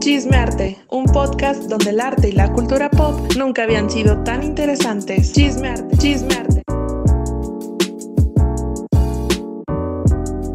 Chismearte, un podcast donde el arte y la cultura pop nunca habían sido tan interesantes. Chismearte, chismearte.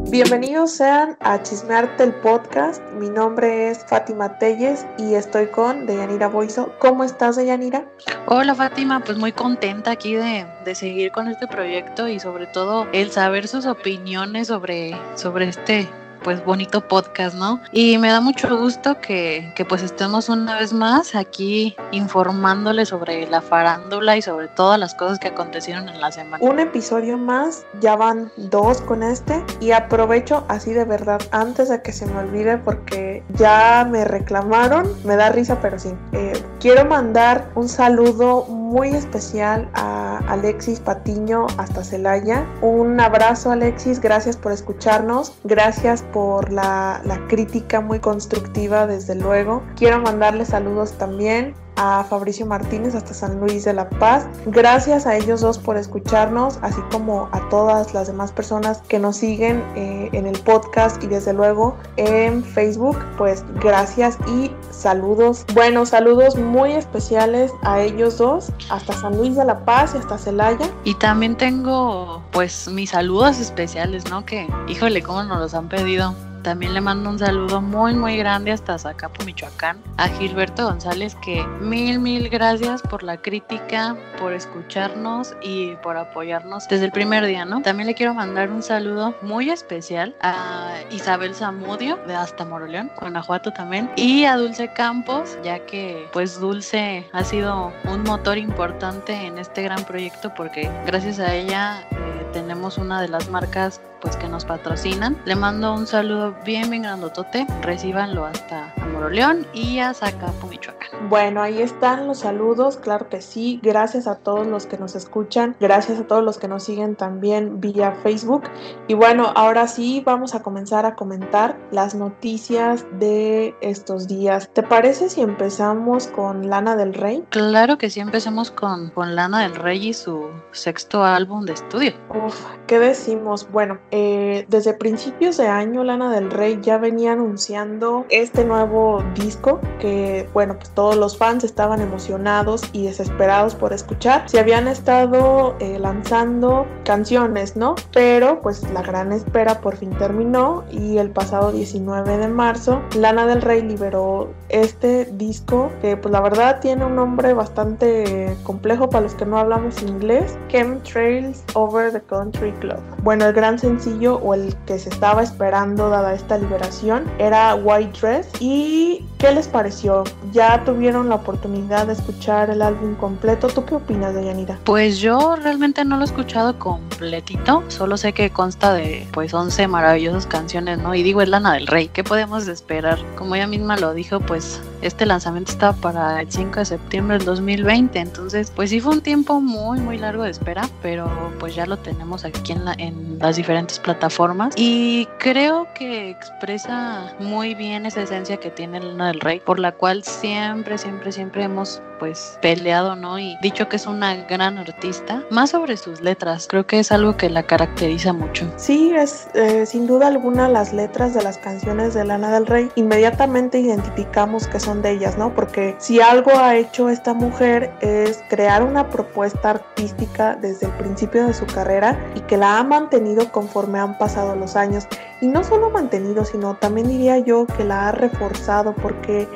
Bienvenidos sean a Chismearte el podcast. Mi nombre es Fátima Telles y estoy con Deyanira Boiso. ¿Cómo estás, Deyanira? Hola, Fátima. Pues muy contenta aquí de, de, seguir con este proyecto y sobre todo el saber sus opiniones sobre, sobre este pues bonito podcast, ¿no? Y me da mucho gusto que, que pues estemos una vez más aquí informándole sobre la farándula y sobre todas las cosas que acontecieron en la semana. Un episodio más, ya van dos con este y aprovecho así de verdad antes de que se me olvide porque ya me reclamaron, me da risa pero sí. Eh, quiero mandar un saludo muy especial a Alexis Patiño hasta Celaya. Un abrazo Alexis, gracias por escucharnos, gracias por la, crítica muy constructiva desde luego. Quiero mandarle saludos también a Fabricio Martínez hasta San Luis de la Paz. Gracias a ellos dos por escucharnos, así como a todas las demás personas que nos siguen eh, en el podcast y desde luego en Facebook. Pues gracias y saludos. Bueno, saludos muy especiales a ellos dos, hasta San Luis de la Paz y hasta Celaya. Y también tengo pues mis saludos especiales, ¿no? Que híjole, cómo nos los han pedido. También le mando un saludo muy muy grande hasta Zacapo, Michoacán, a Gilberto González que mil mil gracias por la crítica, por escucharnos y por apoyarnos desde el primer día, ¿no? También le quiero mandar un saludo muy especial a Isabel Zamudio de hasta Moroleón, Guanajuato también, y a Dulce Campos, ya que pues Dulce ha sido un motor importante en este gran proyecto porque gracias a ella eh, tenemos una de las marcas pues que nos patrocinan. Le mando un saludo bien bien grandotote, recíbanlo hasta Moroleón y a Zacapu, Michoacán. Bueno, ahí están los saludos, claro que sí. Gracias a todos los que nos escuchan, gracias a todos los que nos siguen también vía Facebook. Y bueno, ahora sí vamos a comenzar a comentar las noticias de estos días. ¿Te parece si empezamos con Lana del Rey? Claro que sí, empecemos con, con Lana del Rey y su sexto álbum de estudio. Uf, ¿qué decimos? Bueno, eh, desde principios de año Lana del Rey ya venía anunciando este nuevo disco que, bueno, pues todos los fans estaban emocionados y desesperados por escuchar. Se habían estado eh, lanzando canciones, ¿no? Pero pues la gran espera por fin terminó y el pasado 19 de marzo Lana del Rey liberó este disco que pues la verdad tiene un nombre bastante complejo para los que no hablamos inglés, Chemtrails Over the Country Club. Bueno, el gran sencillo o el que se estaba esperando dada esta liberación era White Dress y ¿qué les pareció? ¿Ya tuvieron la oportunidad de escuchar el álbum completo? ¿Tú qué opinas, Deyanira? Pues yo realmente no lo he escuchado completito, solo sé que consta de pues 11 maravillosas canciones, ¿no? Y digo, es Lana del Rey, ¿qué podemos esperar? Como ella misma lo dijo, pues este lanzamiento estaba para el 5 de septiembre del 2020, entonces pues sí fue un tiempo muy muy largo de espera, pero pues ya lo tenemos aquí en, la, en las diferentes plataformas y creo que expresa muy bien esa esencia que tiene Lana del Rey, por la cual siempre siempre siempre hemos pues peleado, ¿no? Y dicho que es una gran artista, más sobre sus letras, creo que es algo que la caracteriza mucho. Sí, es eh, sin duda alguna las letras de las canciones de Lana del Rey, inmediatamente identificamos que son de ellas, ¿no? Porque si algo ha hecho esta mujer es crear una propuesta artística desde el principio de su carrera y que la ha mantenido conforme han pasado los años. Y no solo mantenido, sino también diría yo que la ha reforzado porque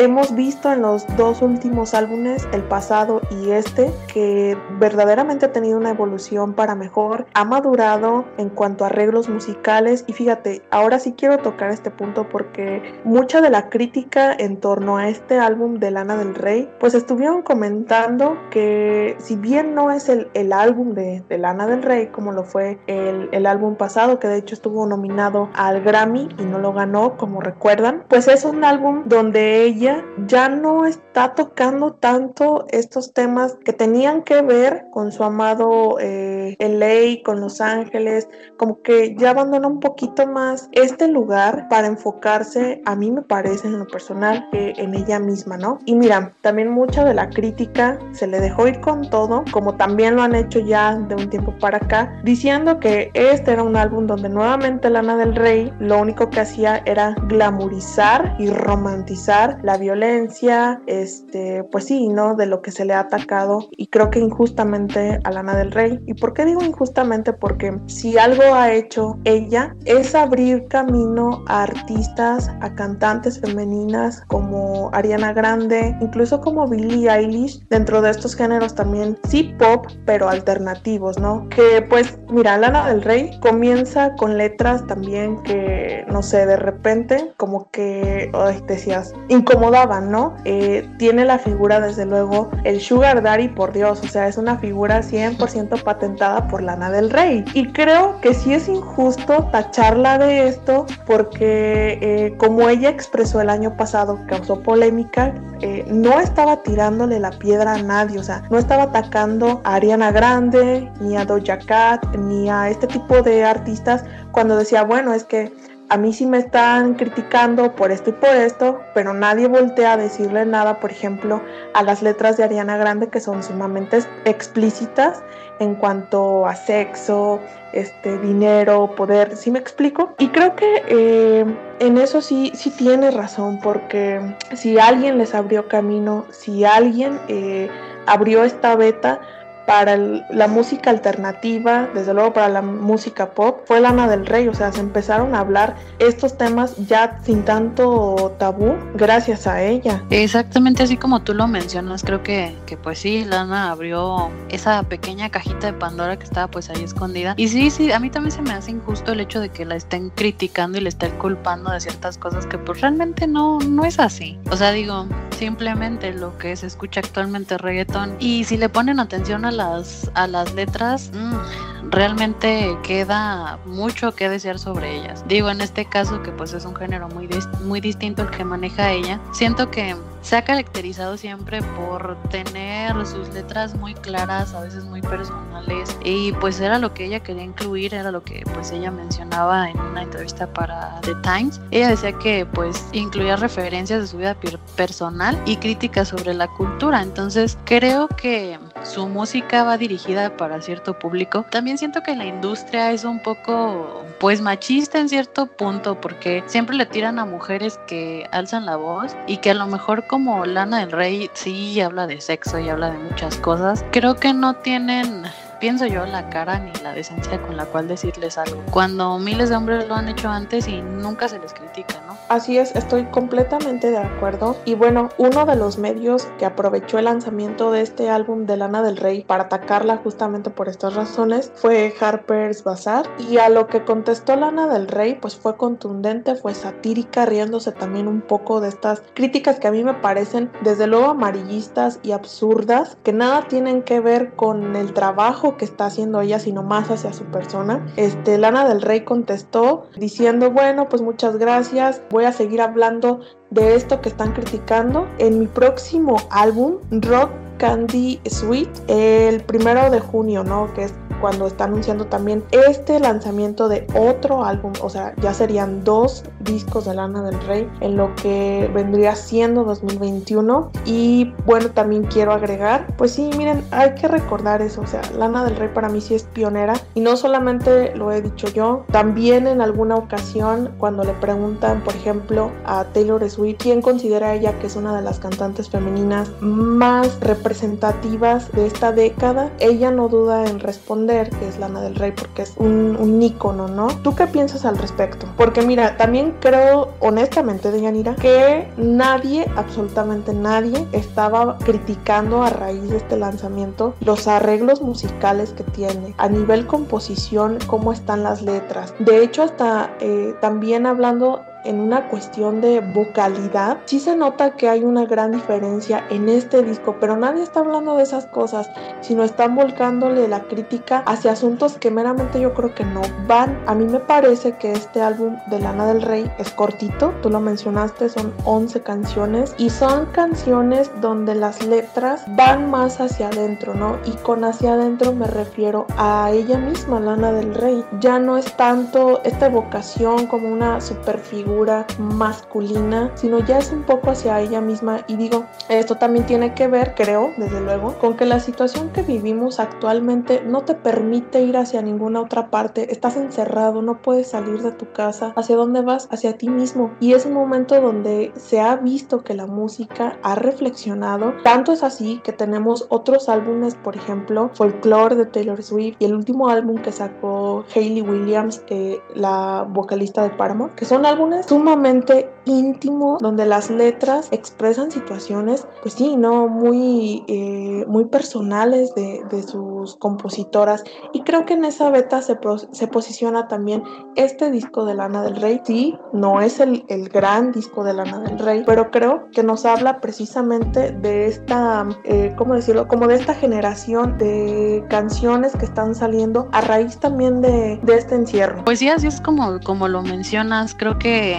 hemos visto en los dos últimos álbumes, el pasado y este, que verdaderamente ha tenido una evolución para mejor, ha madurado en cuanto a arreglos musicales. Y fíjate, ahora sí quiero tocar este punto porque mucha de la crítica en torno a este álbum de Lana del Rey, pues estuvieron comentando que si bien no es el, el álbum de, de, Lana del Rey como lo fue el, el álbum pasado, que de hecho estuvo nominado al Grammy y no lo ganó, como recuerdan, pues es un álbum donde ella ya no está tocando tanto estos temas que tenían que ver con su amado eh, LA, con Los Ángeles, como que ya abandona un poquito más este lugar para enfocarse, a mí me parece en lo personal, eh, en ella misma, ¿no? Y mira, también mucha de la crítica se le dejó ir con todo, como también lo han hecho ya de un tiempo para acá, diciendo que este era un álbum donde nuevamente Lana del Rey lo único que hacía era glamorizar y romantizar la violencia, este, pues sí, ¿no? De lo que se le ha atacado y creo que injustamente a Lana del Rey. ¿Y por qué digo injustamente? Porque si algo ha hecho ella es abrir camino a artistas, a cantantes femeninas como Ariana Grande, incluso como Billie Eilish, dentro de estos géneros también sí pop, pero alternativos, ¿no? Que pues, mira, Lana del Rey comienza con letras también que, no sé, de repente como que, ay, decías, incomodaban, ¿no? Eh, tiene la figura, desde luego, el Sugar Daddy, por Dios, o sea, es una figura 100% patentada por Lana del Rey. Y creo que sí es injusto tacharla de esto porque, eh, como ella expresó el año pasado, causó polémica, eh, no estaba tirándole la piedra a nadie, o sea, no estaba atacando a Ariana Grande, ni a Doja Cat, ni a este tipo de artistas cuando decía, bueno, es que a mí sí me están criticando por esto y por esto, pero nadie voltea a decirle nada, por ejemplo, a las letras de Ariana Grande que son sumamente explícitas en cuanto a sexo, este, dinero, poder, ¿sí me explico? Y creo que eh, en eso sí, sí tiene razón, porque si alguien les abrió camino, si alguien eh, abrió esta beta, para la música alternativa, desde luego para la música pop, fue Lana del Rey, o sea, se empezaron a hablar estos temas ya sin tanto tabú gracias a ella. Exactamente así como tú lo mencionas, creo que, que pues sí, Lana abrió esa pequeña cajita de Pandora que estaba pues ahí escondida. Y sí, sí, a mí también se me hace injusto el hecho de que la estén criticando y le estén culpando de ciertas cosas que pues realmente no, no es así. O sea, digo, simplemente lo que se escucha actualmente reggaetón. Y si le ponen atención a la a las letras, mm, realmente queda mucho que desear sobre ellas. Digo, en este caso que pues es un género muy, muy distinto al que maneja ella, siento que se ha caracterizado siempre por tener sus letras muy claras, a veces muy personales, y pues era lo que ella quería incluir, era lo que pues ella mencionaba en una entrevista para The Times. Ella decía que pues incluía referencias de su vida personal y críticas sobre la cultura, entonces creo que su música va dirigida para cierto público. También siento que la industria es un poco pues machista en cierto punto porque siempre le tiran a mujeres que alzan la voz y que a lo mejor como Lana del Rey sí habla de sexo y habla de muchas cosas, creo que no tienen pienso yo, la cara ni la decencia con la cual decirles algo. Cuando miles de hombres lo han hecho antes y nunca se les critica, ¿no? Así es, estoy completamente de acuerdo. Y bueno, uno de los medios que aprovechó el lanzamiento de este álbum de Lana del Rey para atacarla justamente por estas razones fue Harper's Bazaar. Y a lo que contestó Lana del Rey, pues fue contundente, fue satírica, riéndose también un poco de estas críticas que a mí me parecen desde luego amarillistas y absurdas, que nada tienen que ver con el trabajo que está haciendo ella, sino más hacia su persona. Este, Lana del Rey contestó diciendo, bueno, pues muchas gracias, voy a seguir hablando de esto que están criticando en mi próximo álbum, Rock Candy Sweet, el primero de junio, ¿no? Que es cuando está anunciando también este lanzamiento de otro álbum, o sea, ya serían dos discos de Lana del Rey en lo que vendría siendo 2021. Y bueno, también quiero agregar, pues sí, miren, hay que recordar eso, o sea, Lana del Rey para mí sí es pionera y no solamente lo he dicho yo, también en alguna ocasión cuando le preguntan, por ejemplo, a Taylor Swift, ¿quién considera ella que es una de las cantantes femeninas más representativas de esta década? Ella no duda en responder que es Lana del Rey, porque es un, un ícono, ¿no? ¿Tú qué piensas al respecto? Porque mira, también creo, honestamente, Deyanira, que nadie, absolutamente nadie, estaba criticando a raíz de este lanzamiento los arreglos musicales que tiene, a nivel composición, cómo están las letras. De hecho, hasta eh, también hablando en una cuestión de vocalidad, sí se nota que hay una gran diferencia en este disco, pero nadie está hablando de esas cosas, sino están volcándole la crítica hacia asuntos que meramente yo creo que no van. A mí me parece que este álbum de Lana del Rey es cortito, tú lo mencionaste, son 11 canciones y son canciones donde las letras van más hacia adentro, ¿no? Y con hacia adentro me refiero a ella misma, Lana del Rey. Ya no es tanto esta evocación como una superfigura masculina, sino ya es un poco hacia ella misma y digo, esto también tiene que ver, creo, desde luego, con que la situación que vivimos actualmente no te permite ir hacia ninguna otra parte, estás encerrado, no puedes salir de tu casa, ¿hacia dónde vas? Hacia ti mismo. Y es un momento donde se ha visto que la música ha reflexionado, tanto es así que tenemos otros álbumes, por ejemplo, Folklore de Taylor Swift y el último álbum que sacó Hayley Williams, eh, la vocalista de Paramore, que son álbumes sumamente íntimos donde las letras expresan situaciones, pues sí, no muy, eh, muy personales de, de, sus compositoras y creo que en esa beta se, se, posiciona también este disco de Lana del Rey. Sí, no es el, el gran disco de Lana del Rey, pero creo que nos habla precisamente de esta, eh, ¿cómo decirlo? Como de esta generación de canciones que están saliendo a raíz también de, de este encierro. Pues sí, así es como, como lo mencionas. Creo que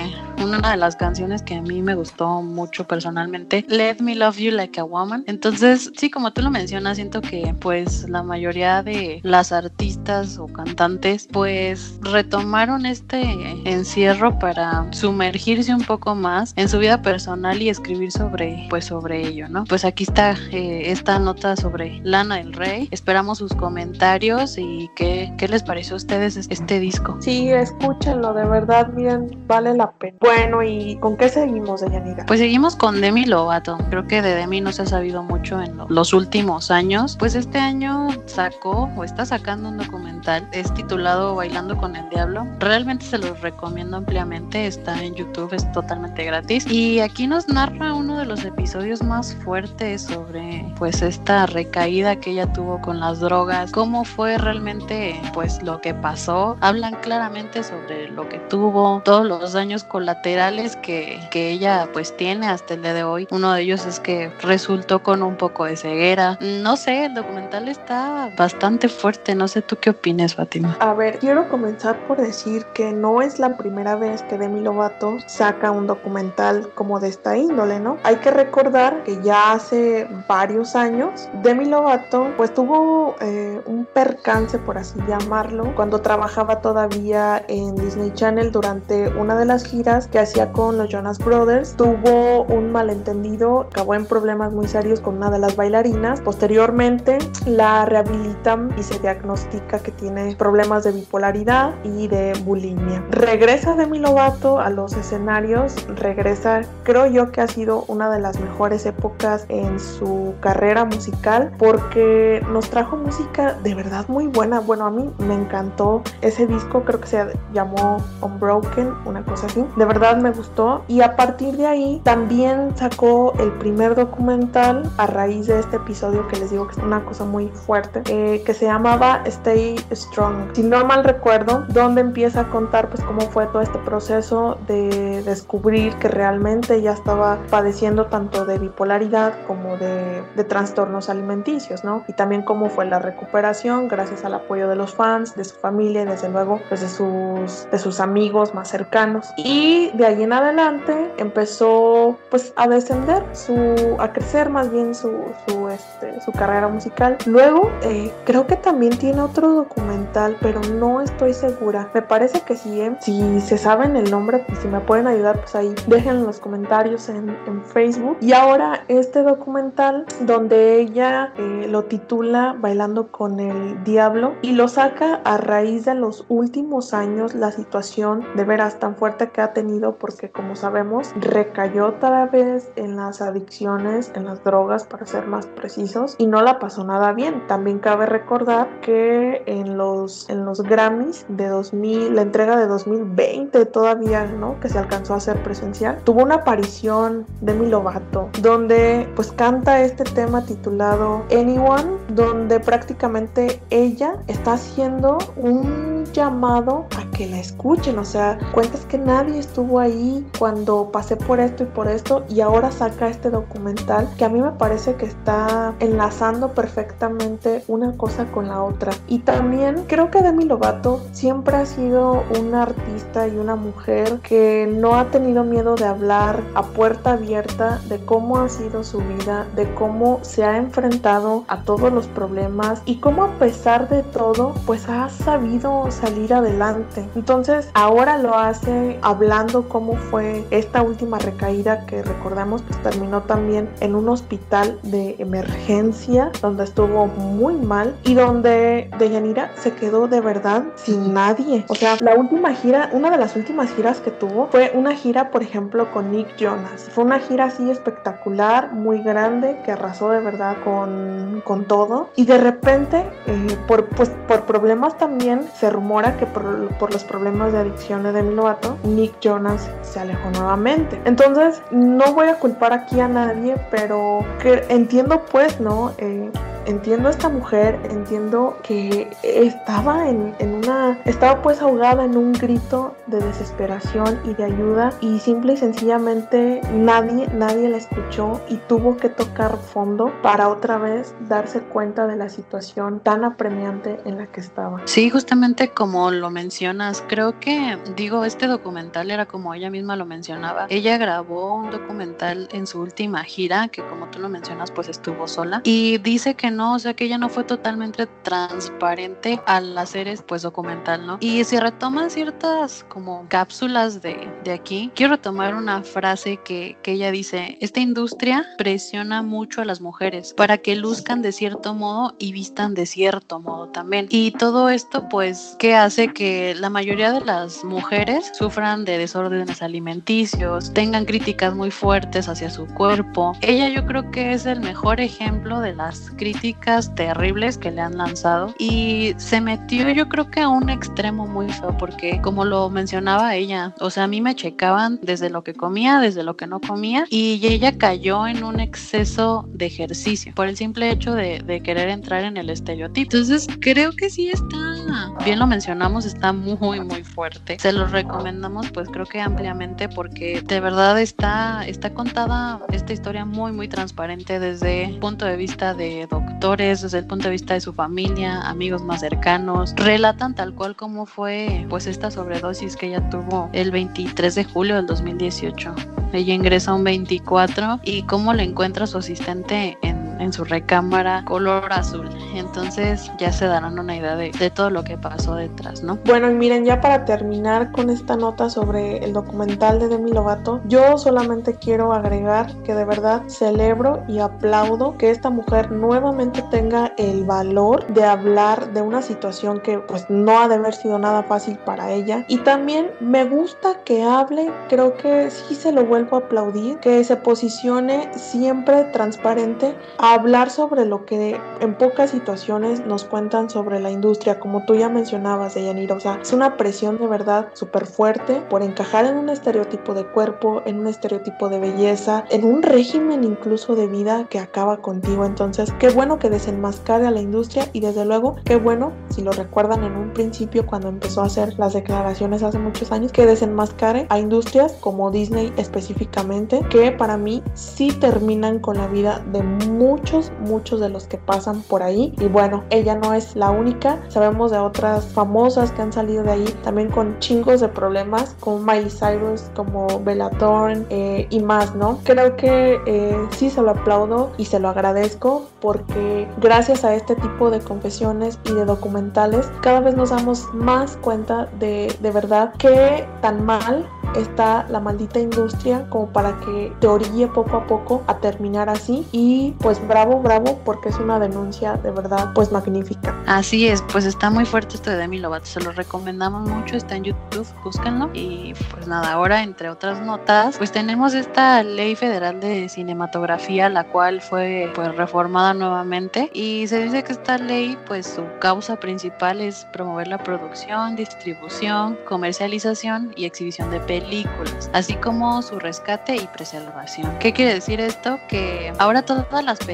una de las canciones que a mí me gustó mucho personalmente, Let Me Love You Like a Woman. Entonces, sí, como tú lo mencionas, siento que pues la mayoría de las artistas o cantantes pues retomaron este encierro para sumergirse un poco más en su vida personal y escribir sobre pues sobre ello, ¿no? Pues aquí está eh, esta nota sobre Lana del Rey. Esperamos sus comentarios y qué, qué les pareció a ustedes este disco. Sí, escúchenlo, de verdad, miren, vale la pena. Bueno, ¿y con qué seguimos, Deyanira? Pues seguimos con Demi Lovato. Creo que de Demi no se ha sabido mucho en los últimos años. Pues este año sacó o está sacando un documental. Es titulado Bailando con el Diablo. Realmente se los recomiendo ampliamente. Está en YouTube, es totalmente gratis. Y aquí nos narra uno de los episodios más fuertes sobre pues esta recaída que ella tuvo con las drogas. Cómo fue realmente pues lo que pasó. Hablan claramente sobre lo que tuvo, todos los daños colaterales laterales que, que ella pues tiene hasta el día de hoy. Uno de ellos es que resultó con un poco de ceguera. No sé, el documental está bastante fuerte. No sé tú qué opinas, Fátima. A ver, quiero comenzar por decir que no es la primera vez que Demi Lovato saca un documental como de esta índole, ¿no? Hay que recordar que ya hace varios años Demi Lovato pues tuvo eh, un percance, por así llamarlo, cuando trabajaba todavía en Disney Channel durante una de las giras que hacía con los Jonas Brothers. Tuvo un malentendido, acabó en problemas muy serios con una de las bailarinas. Posteriormente la rehabilitan y se diagnostica que tiene problemas de bipolaridad y de bulimia. Regresa Demi Lovato a los escenarios, regresa, creo yo que ha sido una de las mejores épocas en su carrera musical porque nos trajo música de verdad muy buena. Bueno, a mí me encantó ese disco, creo que se llamó Unbroken, una cosa así. De verdad me gustó. Y a partir de ahí también sacó el primer documental a raíz de este episodio que les digo que es una cosa muy fuerte eh, que se llamaba Stay Strong. Si no mal recuerdo donde empieza a contar pues cómo fue todo este proceso de descubrir que realmente ya estaba padeciendo tanto de bipolaridad como de, de trastornos alimenticios no y también cómo fue la recuperación gracias al apoyo de los fans de su familia desde luego pues de sus de sus amigos más cercanos y de ahí en adelante empezó pues a descender, su, a crecer más bien su, su, este, su carrera musical. Luego eh, creo que también tiene otro documental, pero no estoy segura. Me parece que sí, ¿eh? si se saben el nombre, pues si me pueden ayudar, pues ahí dejen en los comentarios en, en Facebook. Y ahora este documental donde ella eh, lo titula Bailando con el Diablo y lo saca a raíz de los últimos años la situación de veras tan fuerte que ha tenido porque como sabemos recayó otra vez en las adicciones, en las drogas para ser más precisos y no la pasó nada bien. También cabe recordar que en los, en los Grammys de 2000, la entrega de 2020 todavía, ¿no? Que se alcanzó a hacer presencial, tuvo una aparición de Mi Lovato donde pues canta este tema titulado Anyone, donde prácticamente ella está haciendo un llamado a que la escuchen, o sea, cuentas que nadie estuvo ahí cuando pasé por esto y por esto y ahora saca este documental que a mí me parece que está enlazando perfectamente una cosa con la otra. Y también creo que Demi Lovato siempre ha sido una artista y una mujer que no ha tenido miedo de hablar a puerta abierta de cómo ha sido su vida, de cómo se ha enfrentado a todos los problemas y cómo a pesar de todo pues ha sabido salir adelante. Entonces ahora lo hace hablando cómo fue esta última recaída que recordamos pues terminó también en un hospital de emergencia donde estuvo muy mal y donde Deyanira se quedó de verdad sin nadie. O sea, la última gira, una de las últimas giras que tuvo fue una gira por ejemplo con Nick Jonas. Fue una gira así espectacular, muy grande, que arrasó de verdad con, con todo. Y de repente, eh, por, pues, por problemas también, se rumora que por, por los problemas de adicción de Demi Lovato, Nick Jonas se alejó nuevamente. Entonces, no voy a culpar aquí a nadie, pero que entiendo pues, ¿no? Eh, entiendo a esta mujer, entiendo que estaba en, una, estaba pues ahogada en un grito de desesperación y de ayuda y simple y sencillamente nadie, nadie la escuchó y tuvo que tocar fondo para otra vez darse cuenta de la situación tan apremiante en la que estaba. Sí, justamente como lo mencionas, creo que, digo, este documental era como ella misma lo mencionaba, ella grabó un documental en su última gira, que como tú lo mencionas, pues estuvo sola, y dice que no, o sea que ella no fue totalmente transparente al hacer este pues documental, ¿no? Y si retoma ciertas como cápsulas de, de aquí, quiero tomar una frase que, que ella dice, esta industria presiona mucho a las mujeres para que luzcan de cierto modo y vistan de cierto modo también. Y todo esto pues que hace que la mayoría de las mujeres sufran de desórdenes alimenticios, tengan críticas muy fuertes hacia su cuerpo. Ella yo creo que es el mejor ejemplo de las críticas terribles que le han lanzado y se metió yo creo que a un extremo muy feo porque como lo mencionaba ella, o sea, a mí me checaban desde lo que comía, desde lo que no comía y ella cayó en un exceso de ejercicio por el simple hecho de, de querer entrar en el estereotipo. Entonces creo que sí está, bien lo mencionamos, está muy muy fuerte. Se los recomendamos pues creo que ampliamente porque de verdad está, está contada esta historia muy muy transparente desde el punto de vista de doctor desde el punto de vista de su familia, amigos más cercanos, relatan tal cual como fue pues esta sobredosis que ella tuvo el 23 de julio del 2018. Ella ingresa un 24 y cómo le encuentra su asistente en en su recámara color azul. Entonces ya se darán una idea de, todo lo que pasó detrás, ¿no? Bueno, y miren, ya para terminar con esta nota sobre el documental de Demi Lovato, yo solamente quiero agregar que de verdad celebro y aplaudo que esta mujer nuevamente tenga el valor de hablar de una situación que pues no ha de haber sido nada fácil para ella. Y también me gusta que hable, creo que sí se lo vuelvo a aplaudir, que se posicione siempre transparente hablar sobre lo que en pocas situaciones nos cuentan sobre la industria, como tú ya mencionabas, Deyanira. O sea, es una presión de verdad súper fuerte por encajar en un estereotipo de cuerpo, en un estereotipo de belleza, en un régimen incluso de vida que acaba contigo. Entonces, qué bueno que desenmascare a la industria y desde luego, qué bueno, si lo recuerdan en un principio cuando empezó a hacer las declaraciones hace muchos años, que desenmascare a industrias como Disney específicamente, que para mí sí terminan con la vida de muchos muchos, muchos de los que pasan por ahí. Y bueno, ella no es la única. Sabemos de otras famosas que han salido de ahí también con chingos de problemas, como Miley Cyrus, como Bella Thorne eh, y más, ¿no? Creo que eh, sí se lo aplaudo y se lo agradezco porque gracias a este tipo de confesiones y de documentales cada vez nos damos más cuenta de, de verdad que tan mal está la maldita industria como para que te orille poco a poco a terminar así y pues bravo, bravo porque es una denuncia de verdad pues magnífica. Así es, pues está muy fuerte esto de Demi Lovato, se lo recomendamos mucho, está en YouTube, búsquenlo y pues nada, ahora entre otras notas pues tenemos esta ley federal de cinematografía la cual fue pues reformada nuevamente y se dice que esta ley pues su causa principal es promover la producción, distribución, comercialización y exhibición de películas, así como su rescate y preservación. ¿Qué quiere decir esto? Que ahora todas las películas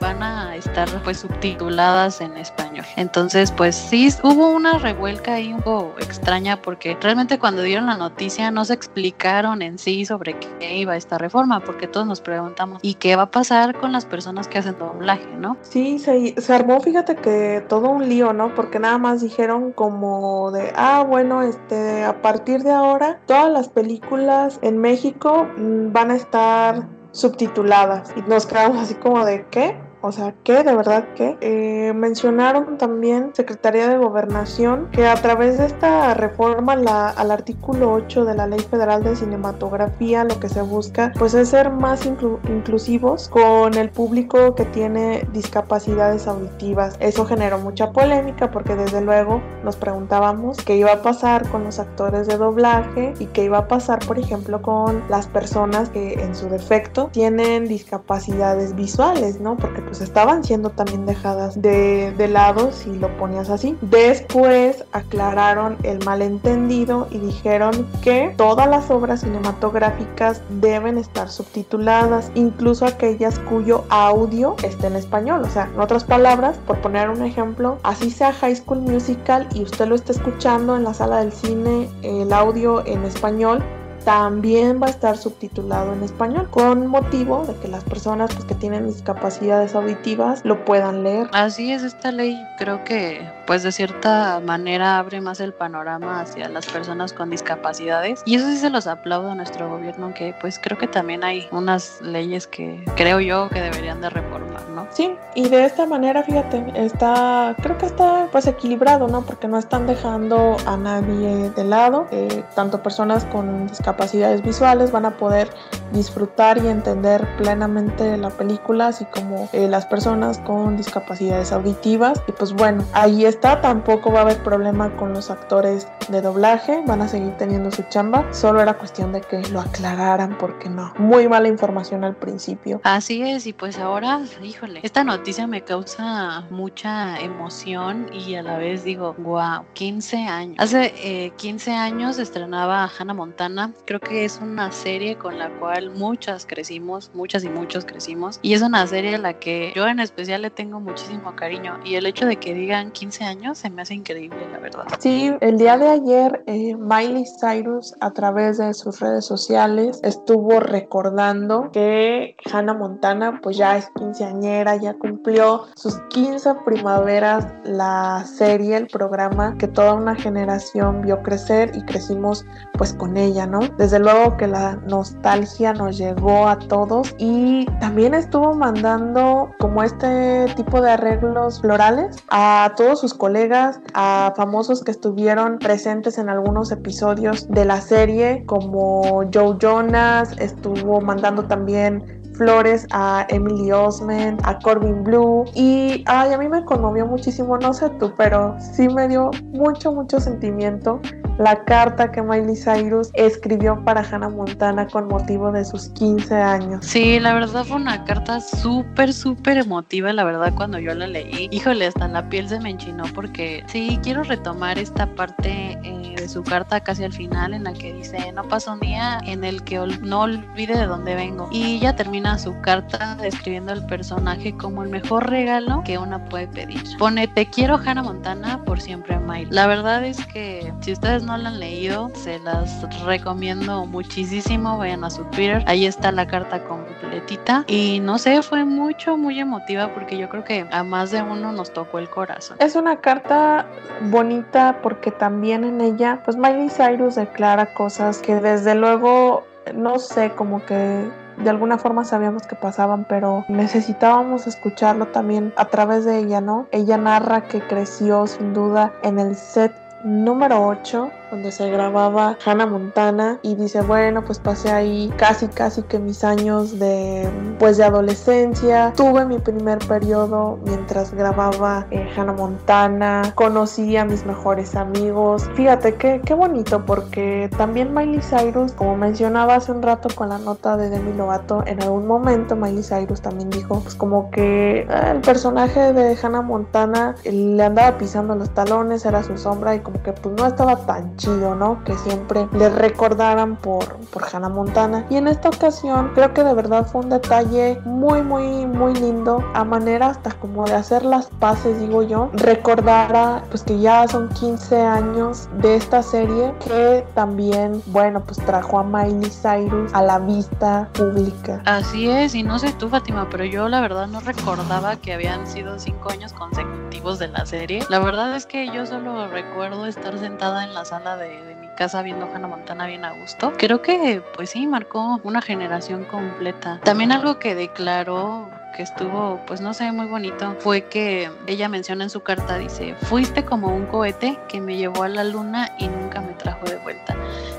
van a estar pues subtituladas en español. Entonces, pues sí, hubo una revuelca ahí un poco extraña porque realmente cuando dieron la noticia no se explicaron en sí sobre qué iba esta reforma, porque todos nos preguntamos, ¿y qué va a pasar con las personas que hacen doblaje, no? Sí, se, se armó, fíjate que todo un lío, ¿no? Porque nada más dijeron como de, ah, bueno, este, a partir de ahora, todas las películas en México mm, van a estar subtituladas. Y nos quedamos así como de, ¿qué? O sea, que de verdad que eh, mencionaron también Secretaría de Gobernación que a través de esta reforma al artículo 8 de la Ley Federal de Cinematografía lo que se busca pues es ser más inclusivos con el público que tiene discapacidades auditivas. Eso generó mucha polémica porque desde luego nos preguntábamos qué iba a pasar con los actores de doblaje y qué iba a pasar por ejemplo con las personas que en su defecto tienen discapacidades visuales, ¿no? Porque pues pues, estaban siendo también dejadas de, de lado si lo ponías así. Después aclararon el malentendido y dijeron que todas las obras cinematográficas deben estar subtituladas, incluso aquellas cuyo audio esté en español. O sea, en otras palabras, por poner un ejemplo, así sea High School Musical y usted lo está escuchando en la sala del cine, el audio en español, también va a estar subtitulado en español con motivo de que las personas pues, que tienen discapacidades auditivas lo puedan leer. Así es, esta ley creo que pues de cierta manera abre más el panorama hacia las personas con discapacidades y eso sí se los aplaudo a nuestro gobierno que pues creo que también hay unas leyes que creo yo que deberían de reformar, ¿no? Sí, y de esta manera, fíjate, está, creo que está pues equilibrado, ¿no? Porque no están dejando a nadie de lado, eh, tanto personas con discapacidades visuales van a poder disfrutar y entender plenamente la película, así como eh, las personas con discapacidades auditivas. Y pues bueno, ahí está, tampoco va a haber problema con los actores de doblaje, van a seguir teniendo su chamba, solo era cuestión de que lo aclararan porque no, muy mala información al principio. Así es, y pues ahora, híjole, esta noticia me causa mucha emoción y a la vez digo, wow, 15 años. Hace 15 eh, años estrenaba Hannah Montana, creo que es una serie con la cual muchas crecimos, muchas y muchos crecimos. Y es una serie a la que yo en especial le tengo muchísimo cariño. Y el hecho de que digan 15 años se me hace increíble, la verdad. Sí, el día de ayer eh, Miley Cyrus a través de sus redes sociales estuvo recordando que Hannah Montana pues ya es quinceañera, ya cumplió sus 15 primaveras la serie, el programa que toda una generación vio crecer y crecimos pues con ella, ¿no? Desde luego que la nostalgia nos llegó a todos y también estuvo mandando como este tipo de arreglos florales a todos sus colegas, a famosos que estuvieron presentes en algunos episodios de la serie como Joe Jonas, estuvo mandando también flores a Emily Osment, a Corbin Blue y ay, a mí me conmovió muchísimo, no sé tú, pero sí me dio mucho, mucho sentimiento la carta que Miley Cyrus escribió para Hannah Montana con motivo de sus 15 años. Sí, la verdad fue una carta súper, súper emotiva, la verdad, cuando yo la leí. Híjole, hasta la piel se me enchinó porque sí, quiero retomar esta parte eh, de su carta casi al final en la que dice, no pasa un día en el que no olvide de dónde vengo. Y ya termina su carta describiendo al personaje como el mejor regalo que una puede pedir. Pone, te quiero Hannah Montana por siempre, Miley. La verdad es que si ustedes no la han leído, se las recomiendo muchísimo. Vayan a su Twitter, ahí está la carta completita. Y no sé, fue mucho, muy emotiva porque yo creo que a más de uno nos tocó el corazón. Es una carta bonita porque también en ella, pues Miley Cyrus declara cosas que desde luego, no sé, como que de alguna forma sabíamos que pasaban, pero necesitábamos escucharlo también a través de ella, ¿no? Ella narra que creció sin duda en el set número 8 donde se grababa Hannah Montana y dice, bueno, pues pasé ahí casi casi que mis años de pues de adolescencia, tuve mi primer periodo mientras grababa eh, Hannah Montana, conocí a mis mejores amigos. Fíjate qué, qué bonito porque también Miley Cyrus, como mencionaba hace un rato con la nota de Demi Lovato, en algún momento Miley Cyrus también dijo, pues como que eh, el personaje de Hannah Montana le andaba pisando los talones, era su sombra y como que pues no estaba tan chido, ¿no? Que siempre le recordaran por, por Hannah Montana. Y en esta ocasión creo que de verdad fue un detalle muy, muy, muy lindo. A manera hasta como de hacer las paces, digo yo. Recordara pues que ya son 15 años de esta serie que también, bueno, pues trajo a Miley Cyrus a la vista pública. Así es, y no sé tú, Fátima, pero yo la verdad no recordaba que habían sido cinco años consecutivos de la serie. La verdad es que yo solo recuerdo estar sentada en la sala de, de mi casa viendo Hannah Montana bien a gusto. Creo que, pues sí, marcó una generación completa. También algo que declaró que estuvo, pues no sé, muy bonito, fue que ella menciona en su carta, dice, fuiste como un cohete que me llevó a la luna y nunca me trajo de vuelta.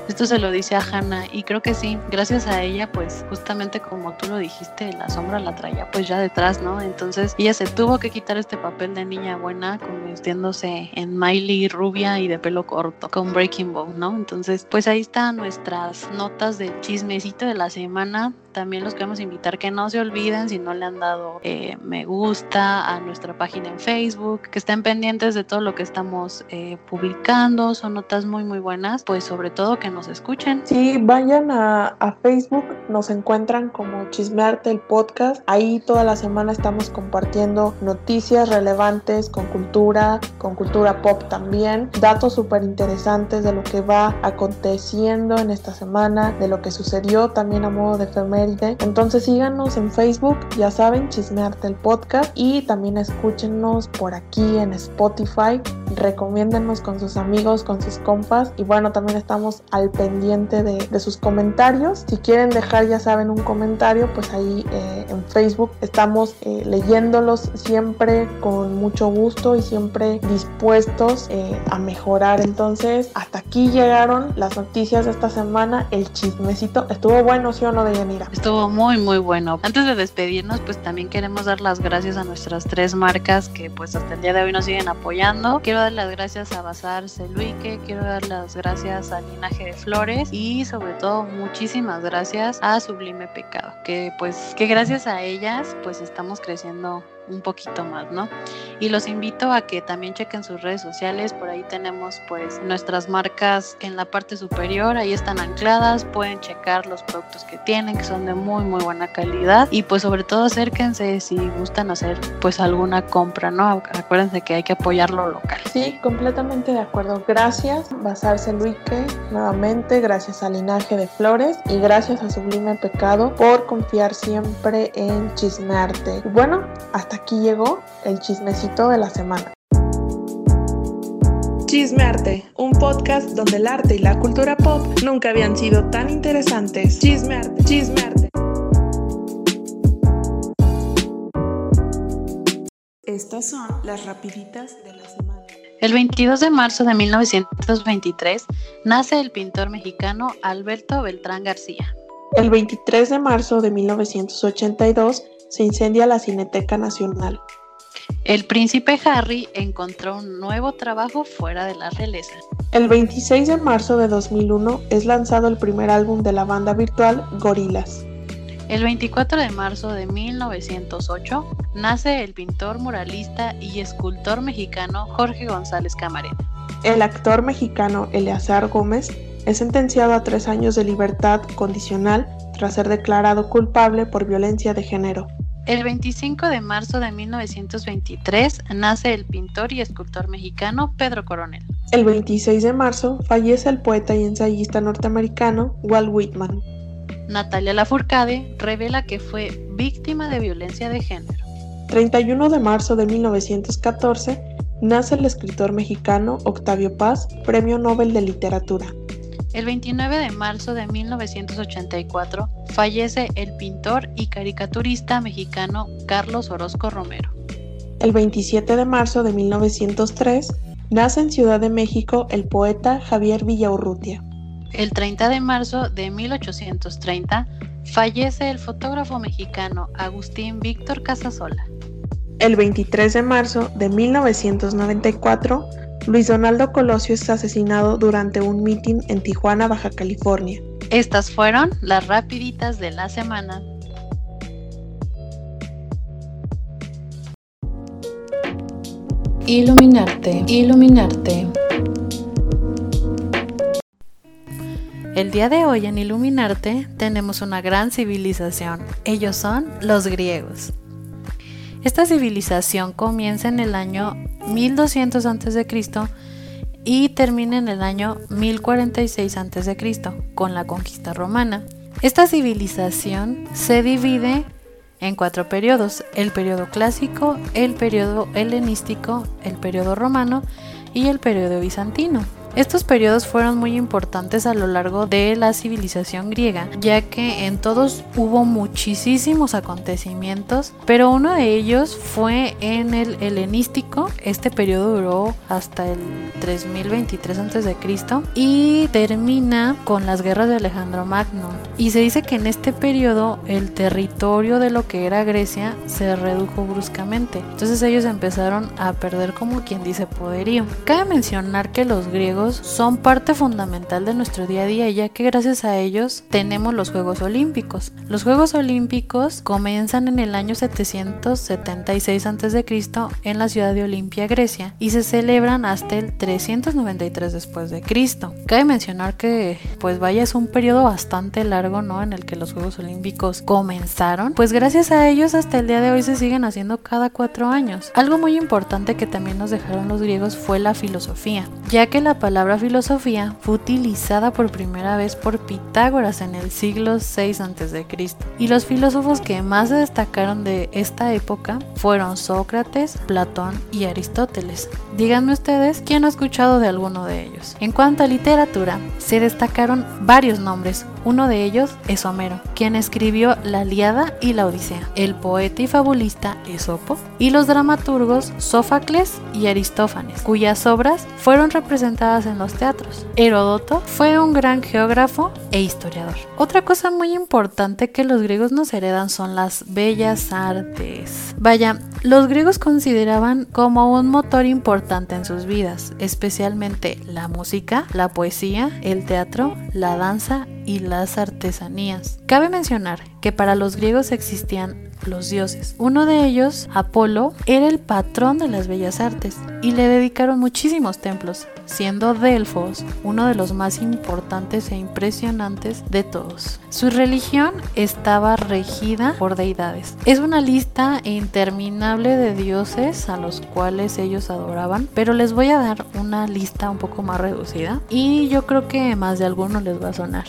Esto se lo dice a Hannah y creo que sí, gracias a ella, pues justamente como tú lo dijiste, la sombra la traía pues ya detrás, ¿no? Entonces ella se tuvo que quitar este papel de niña buena convirtiéndose en Miley rubia y de pelo corto con Breaking Ball, ¿no? Entonces, pues ahí están nuestras notas del chismecito de la semana también los queremos invitar que no se olviden si no le han dado eh, me gusta a nuestra página en Facebook, que estén pendientes de todo lo que estamos eh, publicando, son notas muy muy buenas, pues sobre todo que nos escuchen. Sí, vayan a, a Facebook, nos encuentran como Chismearte el podcast, ahí toda la semana estamos compartiendo noticias relevantes con cultura, con cultura pop también, datos súper interesantes de lo que va aconteciendo en esta semana, de lo que sucedió también a modo de efeméride entonces síganos en Facebook, ya saben, Chismearte el podcast y también escúchenos por aquí en Spotify. Recomiéndennos con sus amigos, con sus compas y bueno, también estamos al pendiente de, sus comentarios. Si quieren dejar, ya saben, un comentario, pues ahí eh, en Facebook estamos eh, leyéndolos siempre con mucho gusto y siempre dispuestos eh, a mejorar. Entonces, hasta aquí llegaron las noticias de esta semana. El chismecito estuvo bueno, ¿sí o no, Deyanira? Estuvo muy muy bueno. Antes de despedirnos, pues también queremos dar las gracias a nuestras tres marcas que pues hasta el día de hoy nos siguen apoyando. Quiero dar las gracias a Bazar Celuique, quiero dar las gracias a Linaje de Flores y sobre todo muchísimas gracias a Sublime Pecado, que pues que gracias a ellas pues estamos creciendo un poquito más, ¿no? Y los invito a que también chequen sus redes sociales, por ahí tenemos pues nuestras marcas en la parte superior, ahí están ancladas, pueden checar los productos que tienen, que son de muy muy buena calidad y pues sobre todo acérquense si gustan hacer pues alguna compra, ¿no? Acuérdense que hay que apoyar lo local. Sí, completamente de acuerdo. Gracias, Basarse Luique, nuevamente, gracias a Linaje de Flores y gracias a Sublime Pecado por confiar siempre en Chismearte. Y bueno, hasta aquí llegó el chismecito de la semana. Chismearte, un podcast donde el arte y la cultura pop nunca habían sido tan interesantes. Chismearte, chismearte. Estas son las rapiditas de la semana. El 22 de marzo de 1923 nace el pintor mexicano Alberto Beltrán García. El 23 de marzo de 1982 se incendia la Cineteca Nacional. El príncipe Harry encontró un nuevo trabajo fuera de la realeza. El 26 de marzo de 2001 es lanzado el primer álbum de la banda virtual Gorilas. El 24 de marzo de 1908 nace el pintor muralista y escultor mexicano Jorge González Camarena. El actor mexicano Eleazar Gómez es sentenciado a tres años de libertad condicional tras ser declarado culpable por violencia de género. El 25 de marzo de 1923 nace el pintor y escultor mexicano Pedro Coronel. El 26 de marzo fallece el poeta y ensayista norteamericano Walt Whitman. Natalia Lafourcade revela que fue víctima de violencia de género. 31 de marzo de 1914 nace el escritor mexicano Octavio Paz, Premio Nobel de Literatura. El 29 de marzo de 1984 fallece el pintor y caricaturista mexicano Carlos Orozco Romero. El 27 de marzo de 1903 nace en Ciudad de México el poeta Javier Villaurrutia. El 30 de marzo de 1830 fallece el fotógrafo mexicano Agustín Víctor Casasola. El 23 de marzo de 1994 Luis Donaldo Colosio es asesinado durante un mitin en Tijuana, Baja California. Estas fueron las rapiditas de la semana. Iluminarte, iluminarte. El día de hoy en Iluminarte tenemos una gran civilización. Ellos son los griegos. Esta civilización comienza en el año 1200 a.C. y termina en el año 1046 a.C. con la conquista romana. Esta civilización se divide en cuatro periodos, el periodo clásico, el periodo helenístico, el periodo romano y el periodo bizantino. Estos periodos fueron muy importantes a lo largo de la civilización griega, ya que en todos hubo muchísimos acontecimientos, pero uno de ellos fue en el helenístico. Este periodo duró hasta el 3023 a.C. y termina con las guerras de Alejandro Magno. Y se dice que en este periodo el territorio de lo que era Grecia se redujo bruscamente. Entonces ellos empezaron a perder como quien dice poderío. Cabe mencionar que los griegos son parte fundamental de nuestro día a día ya que gracias a ellos tenemos los Juegos Olímpicos. Los Juegos Olímpicos comienzan en el año 776 a.C. en la ciudad de Olimpia, Grecia, y se celebran hasta el 393 después de Cristo. Cabe mencionar que pues vaya es un periodo bastante largo, ¿no? En el que los Juegos Olímpicos comenzaron, pues gracias a ellos hasta el día de hoy se siguen haciendo cada cuatro años. Algo muy importante que también nos dejaron los griegos fue la filosofía, ya que la palabra palabra filosofía fue utilizada por primera vez por Pitágoras en el siglo VI a.C. Y los filósofos que más se destacaron de esta época fueron Sócrates, Platón y Aristóteles. Díganme ustedes quién ha escuchado de alguno de ellos. En cuanto a literatura, se destacaron varios nombres. Uno de ellos es Homero, quien escribió La Liada y la Odisea, el poeta y fabulista Esopo, y los dramaturgos Sófocles y Aristófanes, cuyas obras fueron representadas en los teatros. Heródoto fue un gran geógrafo e historiador. Otra cosa muy importante que los griegos nos heredan son las bellas artes. Vaya, los griegos consideraban como un motor importante en sus vidas, especialmente la música, la poesía, el teatro, la danza y las artesanías. Cabe mencionar que para los griegos existían los dioses. Uno de ellos, Apolo, era el patrón de las bellas artes y le dedicaron muchísimos templos, siendo Delfos uno de los más importantes e impresionantes de todos. Su religión estaba regida por deidades. Es una lista interminable de dioses a los cuales ellos adoraban, pero les voy a dar una lista un poco más reducida y yo creo que más de alguno les va a sonar.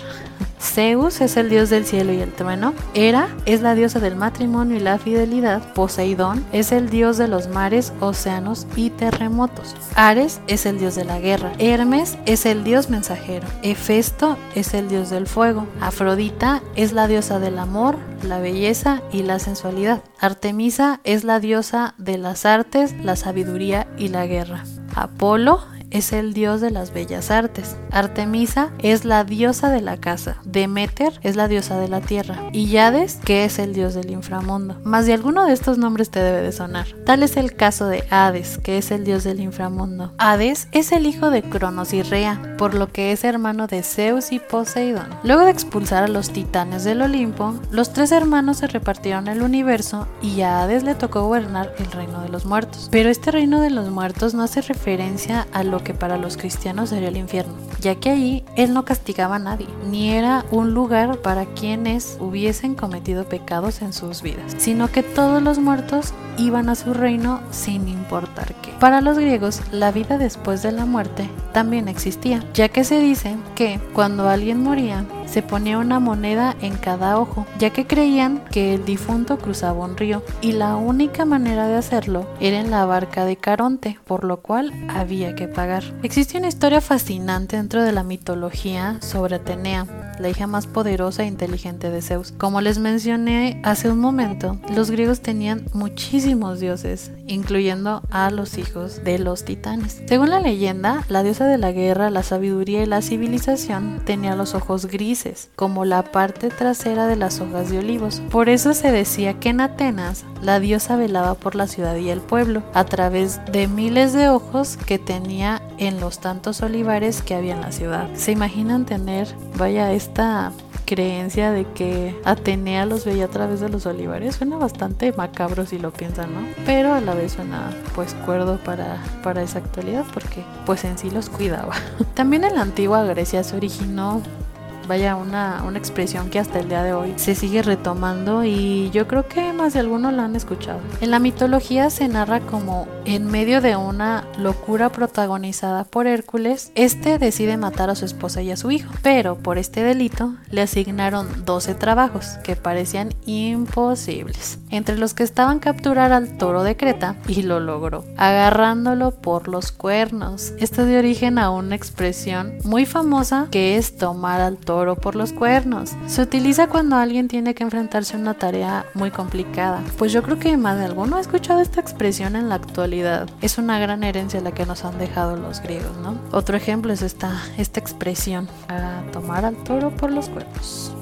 Zeus es el dios del cielo y el trueno. Hera es la diosa del matrimonio y la fidelidad. Poseidón es el dios de los mares, océanos y terremotos. Ares es el dios de la guerra. Hermes es el dios mensajero. Hefesto es el dios del fuego. Afrodita es la diosa del amor, la belleza y la sensualidad. Artemisa es la diosa de las artes, la sabiduría y la guerra. Apolo es el dios de las bellas artes. Artemisa es la diosa de la casa. Demeter es la diosa de la tierra. Y Hades, que es el dios del inframundo. Más de alguno de estos nombres te debe de sonar. Tal es el caso de Hades, que es el dios del inframundo. Hades es el hijo de Cronos y Rea, por lo que es hermano de Zeus y Poseidón. Luego de expulsar a los titanes del Olimpo, los tres hermanos se repartieron el universo y a Hades le tocó gobernar el reino de los muertos. Pero este reino de los muertos no hace referencia a lo que para los cristianos sería el infierno, ya que allí él no castigaba a nadie, ni era un lugar para quienes hubiesen cometido pecados en sus vidas, sino que todos los muertos iban a su reino sin importar qué. Para los griegos, la vida después de la muerte también existía, ya que se dice que cuando alguien moría, se ponía una moneda en cada ojo, ya que creían que el difunto cruzaba un río y la única manera de hacerlo era en la barca de Caronte, por lo cual había que pagar. Existe una historia fascinante dentro de la mitología sobre Atenea, la hija más poderosa e inteligente de Zeus. Como les mencioné hace un momento, los griegos tenían muchísimos dioses, incluyendo a los hijos de los titanes. Según la leyenda, la diosa de la guerra, la sabiduría y la civilización tenía los ojos grises, como la parte trasera de las hojas de olivos. Por eso se decía que en Atenas la diosa velaba por la ciudad y el pueblo, a través de miles de ojos que tenía en los tantos olivares que había en la ciudad. ¿Se imaginan tener, vaya, esta creencia de que Atenea los veía a través de los olivares suena bastante macabro si lo piensan, ¿no? Pero a la vez suena pues cuerdo para, para esa actualidad porque pues en sí los cuidaba. También en la antigua Grecia se originó vaya una, una expresión que hasta el día de hoy se sigue retomando y yo creo que más de algunos la han escuchado. En la mitología se narra como en medio de una locura protagonizada por Hércules, este decide matar a su esposa y a su hijo, pero por este delito le asignaron 12 trabajos que parecían imposibles, entre los que estaban capturar al toro de Creta y lo logró, agarrándolo por los cuernos. Esto dio origen a una expresión muy famosa que es tomar al toro por los cuernos. Se utiliza cuando alguien tiene que enfrentarse a una tarea muy complicada. Pues yo creo que más de alguno ha escuchado esta expresión en la actualidad. Es una gran herencia la que nos han dejado los griegos, ¿no? Otro ejemplo es esta, esta expresión, a tomar al toro por los cuernos.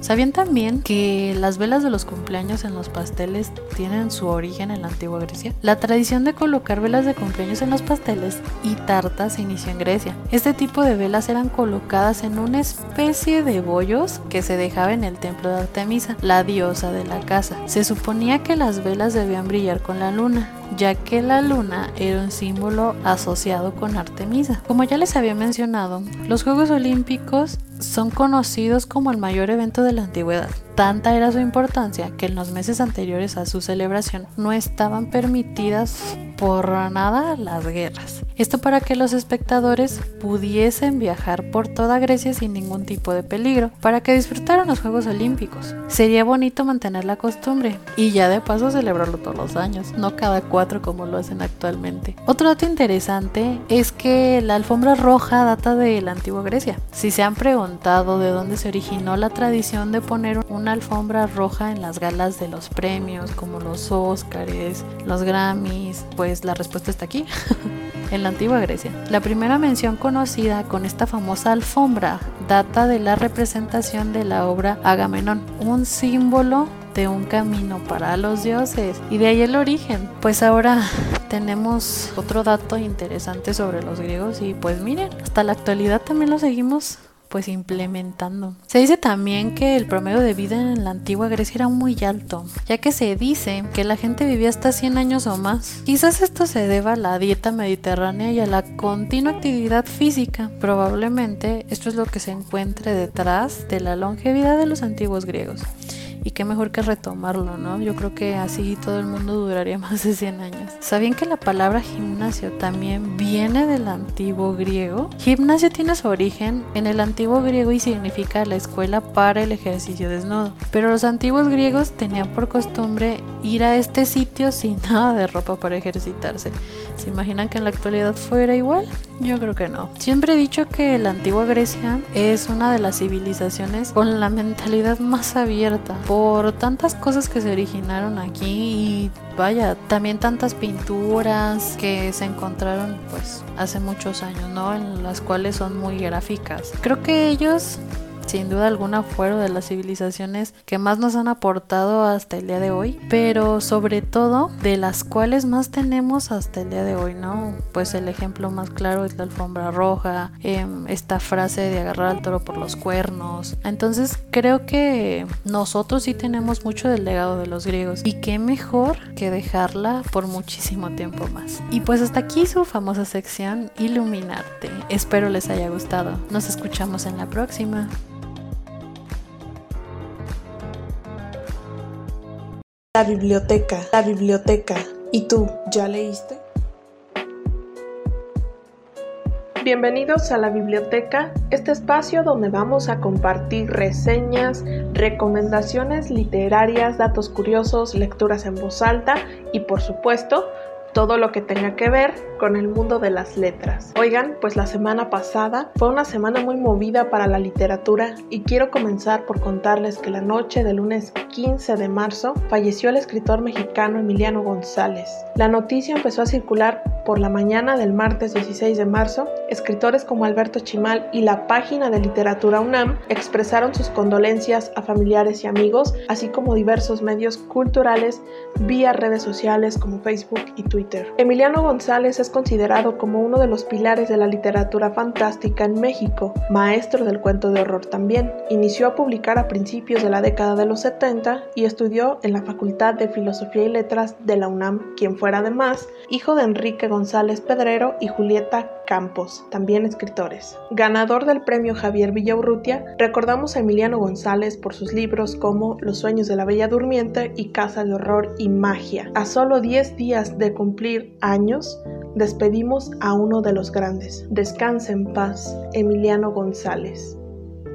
¿Sabían también que las velas de los cumpleaños en los pasteles tienen su origen en la antigua Grecia? La tradición de colocar velas de cumpleaños en los pasteles y tartas se inició en Grecia. Este tipo de velas eran colocadas en una especie de bollos que se dejaba en el templo de Artemisa, la diosa de la casa. Se suponía que las velas debían brillar con la luna, ya que la luna era un símbolo asociado con Artemisa. Como ya les había mencionado, los Juegos Olímpicos son conocidos como el mayor evento de la antigüedad. Tanta era su importancia que en los meses anteriores a su celebración no estaban permitidas por nada las guerras. Esto para que los espectadores pudiesen viajar por toda Grecia sin ningún tipo de peligro, para que disfrutaran los Juegos Olímpicos. Sería bonito mantener la costumbre y ya de paso celebrarlo todos los años, no cada cuatro como lo hacen actualmente. Otro dato interesante es que la alfombra roja data de la antigua Grecia. Si se han preguntado de dónde se originó la tradición de poner una alfombra roja en las galas de los premios como los Óscares, los Grammys, pues la respuesta está aquí. antigua Grecia. La primera mención conocida con esta famosa alfombra data de la representación de la obra Agamenón, un símbolo de un camino para los dioses y de ahí el origen. Pues ahora tenemos otro dato interesante sobre los griegos y pues miren, hasta la actualidad también lo seguimos pues implementando. Se dice también que el promedio de vida en la antigua Grecia era muy alto, ya que se dice que la gente vivía hasta 100 años o más. Quizás esto se deba a la dieta mediterránea y a la continua actividad física. Probablemente esto es lo que se encuentre detrás de la longevidad de los antiguos griegos y qué mejor que retomarlo, ¿no? Yo creo que así todo el mundo duraría más de 100 años. ¿Sabían que la palabra gimnasio también viene del antiguo griego? Gimnasio tiene su origen en el antiguo griego y significa la escuela para el ejercicio desnudo. Pero los antiguos griegos tenían por costumbre ir a este sitio sin nada de ropa para ejercitarse. ¿Se imaginan que en la actualidad fuera igual? Yo creo que no. Siempre he dicho que la antigua Grecia es una de las civilizaciones con la mentalidad más abierta por tantas cosas que se originaron aquí y vaya, también tantas pinturas que se encontraron pues hace muchos años, ¿no? En las cuales son muy gráficas. Creo que ellos sin duda alguna fueron de las civilizaciones que más nos han aportado hasta el día de hoy, pero sobre todo de las cuales más tenemos hasta el día de hoy, ¿no? Pues el ejemplo más claro es la alfombra roja, em, esta frase de agarrar al toro por los cuernos. Entonces creo que nosotros sí tenemos mucho del legado de los griegos y qué mejor que dejarla por muchísimo tiempo más. Y pues hasta aquí su famosa sección Iluminarte. Espero les haya gustado. Nos escuchamos en la próxima. La biblioteca, la biblioteca. ¿Y tú, ya leíste? Bienvenidos a la biblioteca, este espacio donde vamos a compartir reseñas, recomendaciones literarias, datos curiosos, lecturas en voz alta y por supuesto todo lo que tenga que ver con el mundo de las letras. Oigan, pues la semana pasada fue una semana muy movida para la literatura y quiero comenzar por contarles que la noche del lunes 15 de marzo falleció el escritor mexicano Emiliano González. La noticia empezó a circular por la mañana del martes 16 de marzo. Escritores como Alberto Chimal y la página de literatura UNAM expresaron sus condolencias a familiares y amigos, así como diversos medios culturales vía redes sociales como Facebook y Twitter. Emiliano González es considerado como uno de los pilares de la literatura fantástica en México, maestro del cuento de horror también. Inició a publicar a principios de la década de los 70 y estudió en la Facultad de Filosofía y Letras de la UNAM, quien fuera además hijo de Enrique González Pedrero y Julieta Campos, también escritores. Ganador del premio Javier Villaurrutia, recordamos a Emiliano González por sus libros como Los sueños de la Bella Durmiente y Casa de Horror y Magia. A solo 10 días de cumplir años, despedimos a uno de los grandes. Descanse en paz, Emiliano González.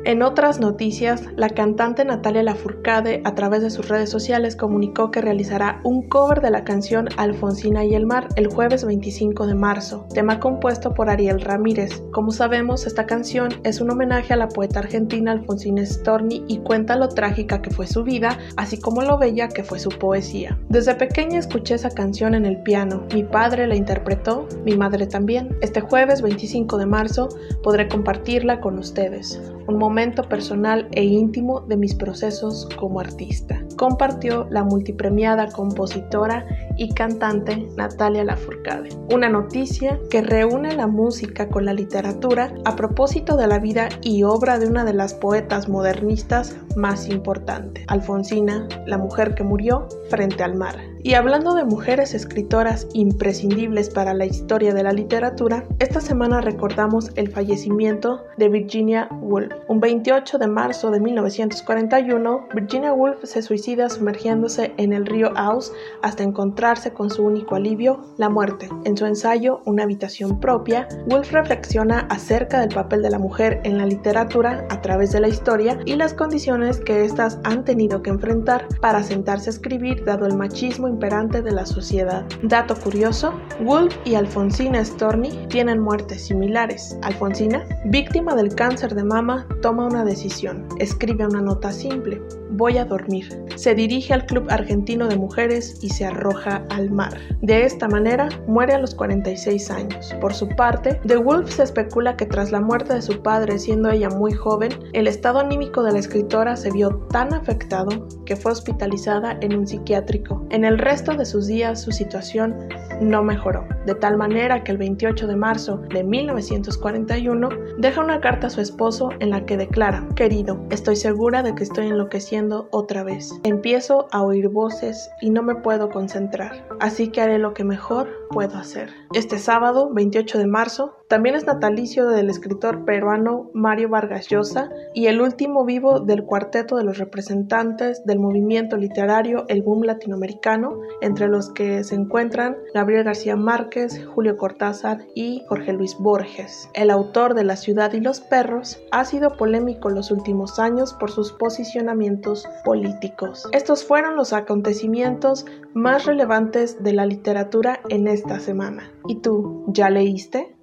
En otras noticias, la cantante Natalia Lafourcade a través de sus redes sociales comunicó que realizará un cover de la canción Alfonsina y el mar el jueves 25 de marzo, tema compuesto por Ariel Ramírez. Como sabemos, esta canción es un homenaje a la poeta argentina Alfonsina Storni y cuenta lo trágica que fue su vida, así como lo bella que fue su poesía. Desde pequeña escuché esa canción en el piano, mi padre la interpretó, mi madre también. Este jueves 25 de marzo podré compartirla con ustedes un momento personal e íntimo de mis procesos como artista. Compartió la multipremiada compositora y cantante Natalia Lafourcade. Una noticia que reúne la música con la literatura a propósito de la vida y obra de una de las poetas modernistas más importantes, Alfonsina, la mujer que murió frente al mar. Y hablando de mujeres escritoras imprescindibles para la historia de la literatura, esta semana recordamos el fallecimiento de Virginia Woolf. Un 28 de marzo de 1941, Virginia Woolf se suicida sumergiéndose en el río Ouse hasta encontrarse con su único alivio, la muerte. En su ensayo Una habitación propia, Woolf reflexiona acerca del papel de la mujer en la literatura a través de la historia y las condiciones que éstas han tenido que enfrentar para sentarse a escribir dado el machismo imperante de la sociedad. Dato curioso, Wolf y Alfonsina Storni tienen muertes similares. Alfonsina, víctima del cáncer de mama, toma una decisión. Escribe una nota simple. Voy a dormir. Se dirige al Club Argentino de Mujeres y se arroja al mar. De esta manera, muere a los 46 años. Por su parte, de Wolf se especula que tras la muerte de su padre, siendo ella muy joven, el estado anímico de la escritora se vio tan afectado que fue hospitalizada en un psiquiátrico. En el resto de sus días su situación no mejoró, de tal manera que el 28 de marzo de 1941 deja una carta a su esposo en la que declara, querido, estoy segura de que estoy enloqueciendo otra vez. Empiezo a oír voces y no me puedo concentrar, así que haré lo que mejor puedo hacer. Este sábado, 28 de marzo, también es natalicio del escritor peruano Mario Vargas Llosa y el último vivo del cuarteto de los representantes del movimiento literario El Boom Latinoamericano, entre los que se encuentran Gabriel García Márquez, Julio Cortázar y Jorge Luis Borges. El autor de La ciudad y los perros ha sido polémico los últimos años por sus posicionamientos políticos. Estos fueron los acontecimientos más relevantes de la literatura en esta semana. ¿Y tú, ya leíste?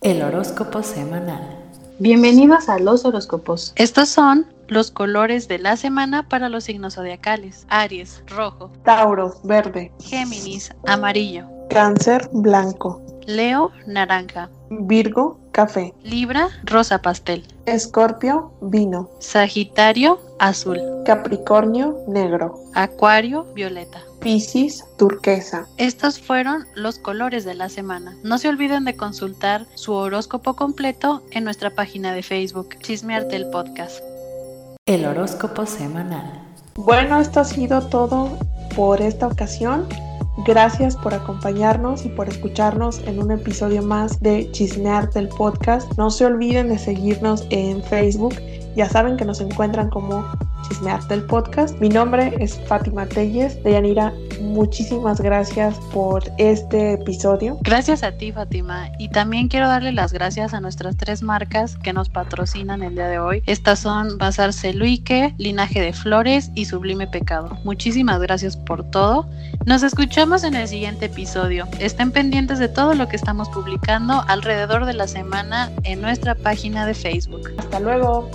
El horóscopo semanal. Bienvenidos a los horóscopos. Estos son los colores de la semana para los signos zodiacales. Aries, rojo. Tauro, verde. Géminis, amarillo. Cáncer, blanco. Leo, naranja. Virgo, café. Libra, rosa pastel. Escorpio, vino. Sagitario, azul. Capricornio, negro. Acuario, violeta. Piscis, turquesa. Estos fueron los colores de la semana. No se olviden de consultar su horóscopo completo en nuestra página de Facebook, Chismearte el Podcast. El horóscopo semanal. Bueno, esto ha sido todo por esta ocasión. Gracias por acompañarnos y por escucharnos en un episodio más de Chismearte el Podcast. No se olviden de seguirnos en Facebook. Ya saben que nos encuentran como Chismearte el Podcast. Mi nombre es Fátima Telles. Deyanira, muchísimas gracias por este episodio. Gracias a ti, Fátima. Y también quiero darle las gracias a nuestras tres marcas que nos patrocinan el día de hoy. Estas son Bazar Celuique, Linaje de Flores y Sublime Pecado. Muchísimas gracias por todo. Nos escuchamos en el siguiente episodio. Estén pendientes de todo lo que estamos publicando alrededor de la semana en nuestra página de Facebook. Hasta luego.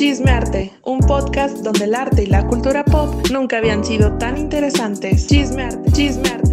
Chismearte, un podcast donde el arte y la cultura pop nunca habían sido tan interesantes. Chismearte, chismearte.